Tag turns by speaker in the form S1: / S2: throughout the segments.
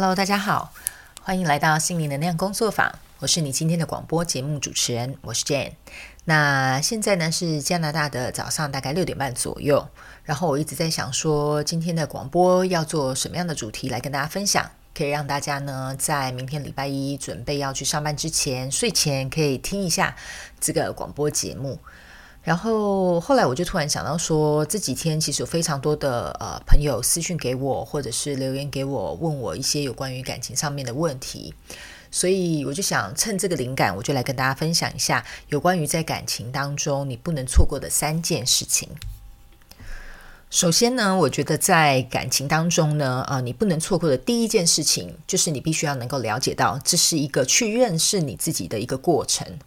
S1: Hello，大家好，欢迎来到心灵能量工作坊。我是你今天的广播节目主持人，我是 Jane。那现在呢是加拿大的早上大概六点半左右。然后我一直在想说，今天的广播要做什么样的主题来跟大家分享，可以让大家呢在明天礼拜一准备要去上班之前，睡前可以听一下这个广播节目。然后后来我就突然想到说，这几天其实有非常多的呃朋友私讯给我，或者是留言给我，问我一些有关于感情上面的问题，所以我就想趁这个灵感，我就来跟大家分享一下有关于在感情当中你不能错过的三件事情。首先呢，我觉得在感情当中呢，啊、你不能错过的第一件事情，就是你必须要能够了解到，这是一个去认识你自己的一个过程。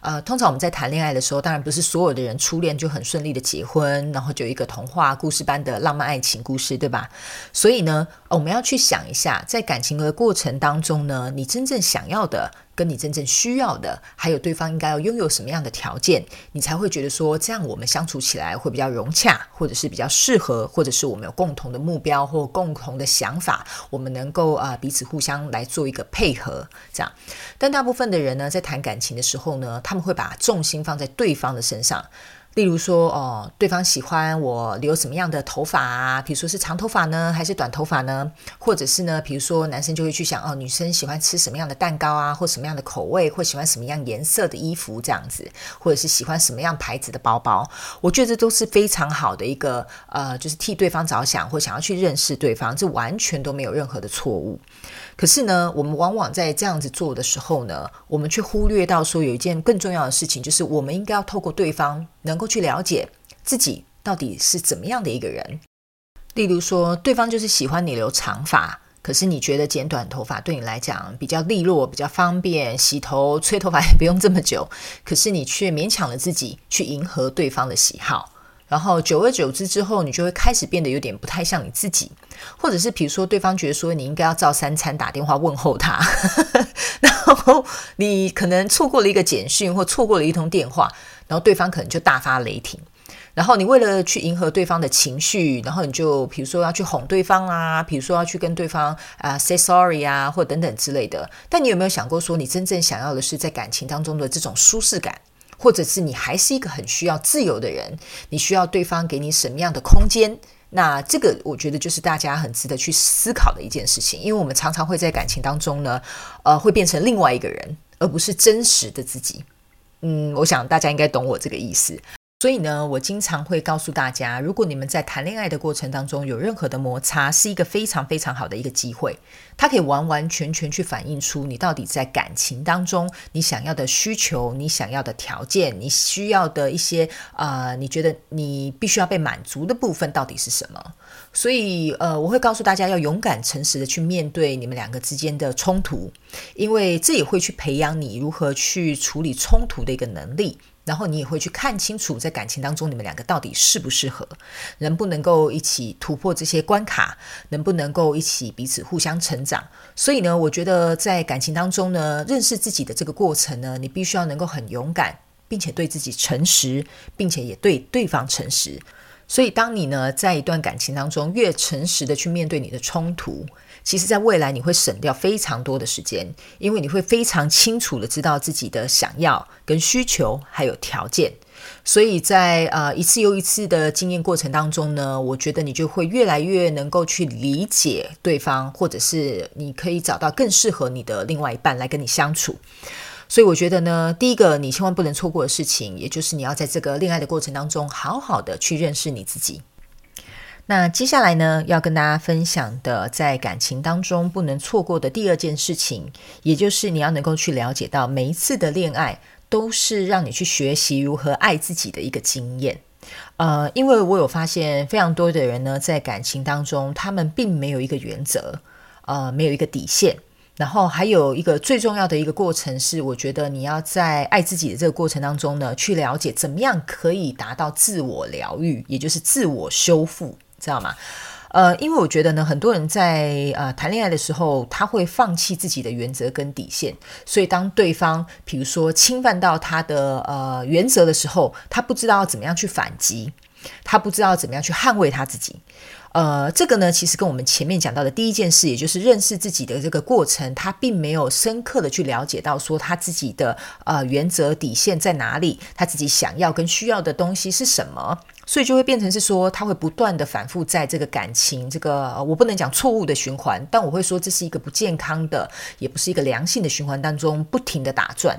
S1: 呃，通常我们在谈恋爱的时候，当然不是所有的人初恋就很顺利的结婚，然后就一个童话故事般的浪漫爱情故事，对吧？所以呢，我们要去想一下，在感情的过程当中呢，你真正想要的。跟你真正需要的，还有对方应该要拥有什么样的条件，你才会觉得说，这样我们相处起来会比较融洽，或者是比较适合，或者是我们有共同的目标或共同的想法，我们能够啊、彼此互相来做一个配合，这样。但大部分的人呢，在谈感情的时候呢，他们会把重心放在对方的身上。例如说，哦，对方喜欢我留什么样的头发啊？比如说是长头发呢，还是短头发呢？或者是呢，比如说男生就会去想，哦，女生喜欢吃什么样的蛋糕啊，或什么样的口味，或喜欢什么样颜色的衣服这样子，或者是喜欢什么样牌子的包包？我觉得这都是非常好的一个，呃，就是替对方着想，或想要去认识对方，这完全都没有任何的错误。可是呢，我们往往在这样子做的时候呢，我们却忽略到说有一件更重要的事情，就是我们应该要透过对方能够去了解自己到底是怎么样的一个人。例如说，对方就是喜欢你留长发，可是你觉得剪短头发对你来讲比较利落、比较方便，洗头、吹头发也不用这么久，可是你却勉强了自己去迎合对方的喜好。然后久而久之之后，你就会开始变得有点不太像你自己，或者是比如说对方觉得说你应该要照三餐打电话问候他，然后你可能错过了一个简讯或错过了一通电话，然后对方可能就大发雷霆，然后你为了去迎合对方的情绪，然后你就比如说要去哄对方啊，比如说要去跟对方啊 say sorry 啊，或等等之类的。但你有没有想过说，你真正想要的是在感情当中的这种舒适感？或者是你还是一个很需要自由的人，你需要对方给你什么样的空间？那这个我觉得就是大家很值得去思考的一件事情，因为我们常常会在感情当中呢，呃，会变成另外一个人，而不是真实的自己。嗯，我想大家应该懂我这个意思。所以呢，我经常会告诉大家，如果你们在谈恋爱的过程当中有任何的摩擦，是一个非常非常好的一个机会，它可以完完全全去反映出你到底在感情当中你想要的需求、你想要的条件、你需要的一些啊、呃，你觉得你必须要被满足的部分到底是什么？所以呃，我会告诉大家要勇敢、诚实的去面对你们两个之间的冲突，因为这也会去培养你如何去处理冲突的一个能力。然后你也会去看清楚，在感情当中你们两个到底适不适合，能不能够一起突破这些关卡，能不能够一起彼此互相成长。所以呢，我觉得在感情当中呢，认识自己的这个过程呢，你必须要能够很勇敢，并且对自己诚实，并且也对对方诚实。所以，当你呢在一段感情当中越诚实的去面对你的冲突，其实在未来你会省掉非常多的时间，因为你会非常清楚的知道自己的想要跟需求还有条件。所以在呃一次又一次的经验过程当中呢，我觉得你就会越来越能够去理解对方，或者是你可以找到更适合你的另外一半来跟你相处。所以我觉得呢，第一个你千万不能错过的事情，也就是你要在这个恋爱的过程当中，好好的去认识你自己。那接下来呢，要跟大家分享的，在感情当中不能错过的第二件事情，也就是你要能够去了解到，每一次的恋爱都是让你去学习如何爱自己的一个经验。呃，因为我有发现，非常多的人呢，在感情当中，他们并没有一个原则，呃，没有一个底线。然后还有一个最重要的一个过程是，我觉得你要在爱自己的这个过程当中呢，去了解怎么样可以达到自我疗愈，也就是自我修复，知道吗？呃，因为我觉得呢，很多人在呃谈恋爱的时候，他会放弃自己的原则跟底线，所以当对方比如说侵犯到他的呃原则的时候，他不知道怎么样去反击，他不知道怎么样去捍卫他自己。呃，这个呢，其实跟我们前面讲到的第一件事，也就是认识自己的这个过程，他并没有深刻的去了解到说他自己的呃原则底线在哪里，他自己想要跟需要的东西是什么，所以就会变成是说他会不断的反复在这个感情这个我不能讲错误的循环，但我会说这是一个不健康的，也不是一个良性的循环当中不停的打转。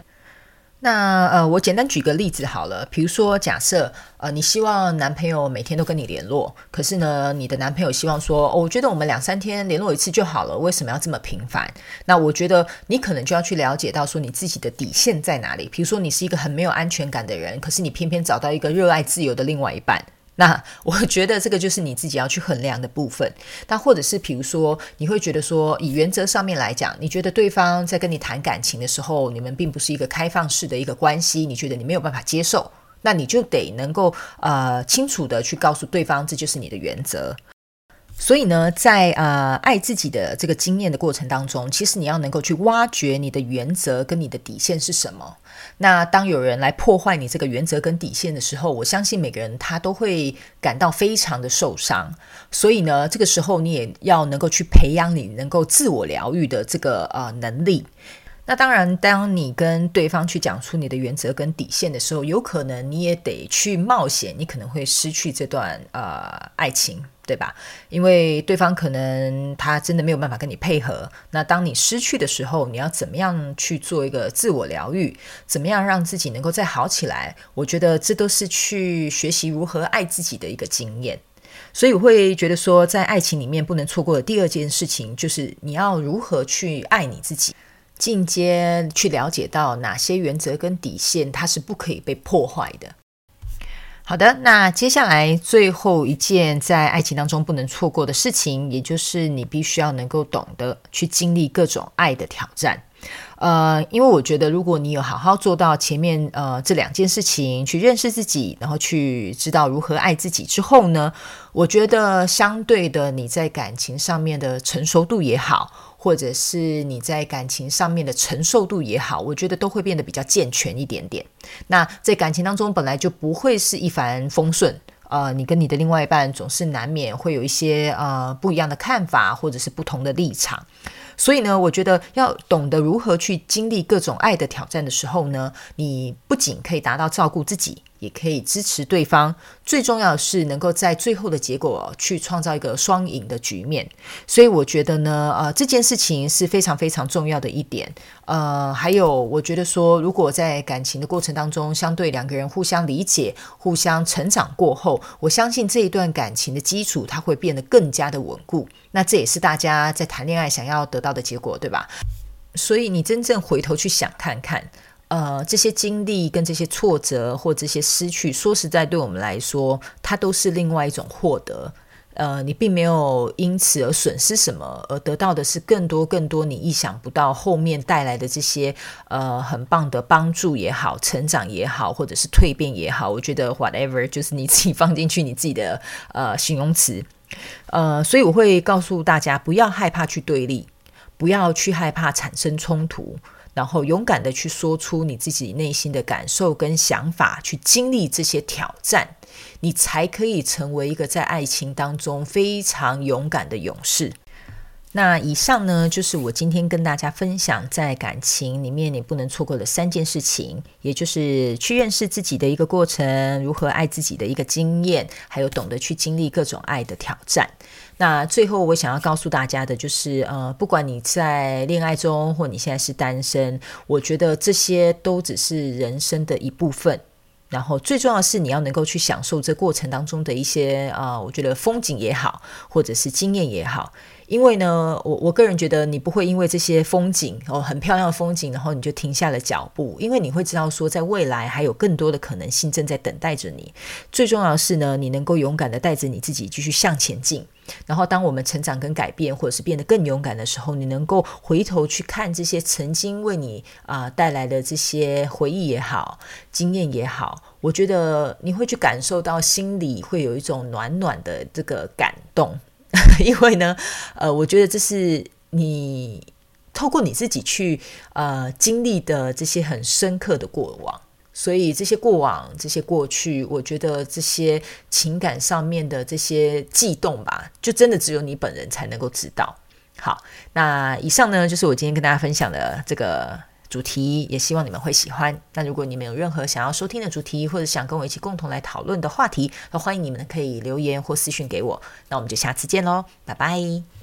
S1: 那呃，我简单举个例子好了，比如说假设呃，你希望男朋友每天都跟你联络，可是呢，你的男朋友希望说，哦，我觉得我们两三天联络一次就好了，为什么要这么频繁？那我觉得你可能就要去了解到说你自己的底线在哪里。比如说你是一个很没有安全感的人，可是你偏偏找到一个热爱自由的另外一半。那我觉得这个就是你自己要去衡量的部分。那或者是比如说，你会觉得说，以原则上面来讲，你觉得对方在跟你谈感情的时候，你们并不是一个开放式的一个关系，你觉得你没有办法接受，那你就得能够呃清楚的去告诉对方，这就是你的原则。所以呢，在呃爱自己的这个经验的过程当中，其实你要能够去挖掘你的原则跟你的底线是什么。那当有人来破坏你这个原则跟底线的时候，我相信每个人他都会感到非常的受伤。所以呢，这个时候你也要能够去培养你能够自我疗愈的这个呃能力。那当然，当你跟对方去讲出你的原则跟底线的时候，有可能你也得去冒险，你可能会失去这段呃爱情，对吧？因为对方可能他真的没有办法跟你配合。那当你失去的时候，你要怎么样去做一个自我疗愈？怎么样让自己能够再好起来？我觉得这都是去学习如何爱自己的一个经验。所以我会觉得说，在爱情里面不能错过的第二件事情，就是你要如何去爱你自己。进阶去了解到哪些原则跟底线，它是不可以被破坏的。好的，那接下来最后一件在爱情当中不能错过的事情，也就是你必须要能够懂得去经历各种爱的挑战。呃，因为我觉得，如果你有好好做到前面呃这两件事情，去认识自己，然后去知道如何爱自己之后呢，我觉得相对的你在感情上面的成熟度也好，或者是你在感情上面的承受度也好，我觉得都会变得比较健全一点点。那在感情当中本来就不会是一帆风顺，呃，你跟你的另外一半总是难免会有一些呃不一样的看法，或者是不同的立场。所以呢，我觉得要懂得如何去经历各种爱的挑战的时候呢，你不仅可以达到照顾自己。也可以支持对方，最重要的是能够在最后的结果去创造一个双赢的局面。所以我觉得呢，呃，这件事情是非常非常重要的一点。呃，还有我觉得说，如果在感情的过程当中，相对两个人互相理解、互相成长过后，我相信这一段感情的基础它会变得更加的稳固。那这也是大家在谈恋爱想要得到的结果，对吧？所以你真正回头去想看看。呃，这些经历跟这些挫折或这些失去，说实在，对我们来说，它都是另外一种获得。呃，你并没有因此而损失什么，而得到的是更多更多你意想不到后面带来的这些呃很棒的帮助也好，成长也好，或者是蜕变也好。我觉得 whatever 就是你自己放进去你自己的呃形容词。呃，所以我会告诉大家，不要害怕去对立，不要去害怕产生冲突。然后勇敢的去说出你自己内心的感受跟想法，去经历这些挑战，你才可以成为一个在爱情当中非常勇敢的勇士。那以上呢，就是我今天跟大家分享在感情里面你不能错过的三件事情，也就是去认识自己的一个过程，如何爱自己的一个经验，还有懂得去经历各种爱的挑战。那最后我想要告诉大家的就是，呃，不管你在恋爱中，或你现在是单身，我觉得这些都只是人生的一部分。然后最重要是，你要能够去享受这过程当中的一些啊、呃，我觉得风景也好，或者是经验也好。因为呢，我我个人觉得你不会因为这些风景哦，很漂亮的风景，然后你就停下了脚步。因为你会知道说，在未来还有更多的可能性正在等待着你。最重要的是呢，你能够勇敢地带着你自己继续向前进。然后，当我们成长跟改变，或者是变得更勇敢的时候，你能够回头去看这些曾经为你啊、带来的这些回忆也好，经验也好，我觉得你会去感受到心里会有一种暖暖的这个感动，因为呢，呃，我觉得这是你透过你自己去呃经历的这些很深刻的过往。所以这些过往、这些过去，我觉得这些情感上面的这些悸动吧，就真的只有你本人才能够知道。好，那以上呢，就是我今天跟大家分享的这个主题，也希望你们会喜欢。那如果你们有任何想要收听的主题，或者想跟我一起共同来讨论的话题，那欢迎你们可以留言或私讯给我。那我们就下次见喽，拜拜。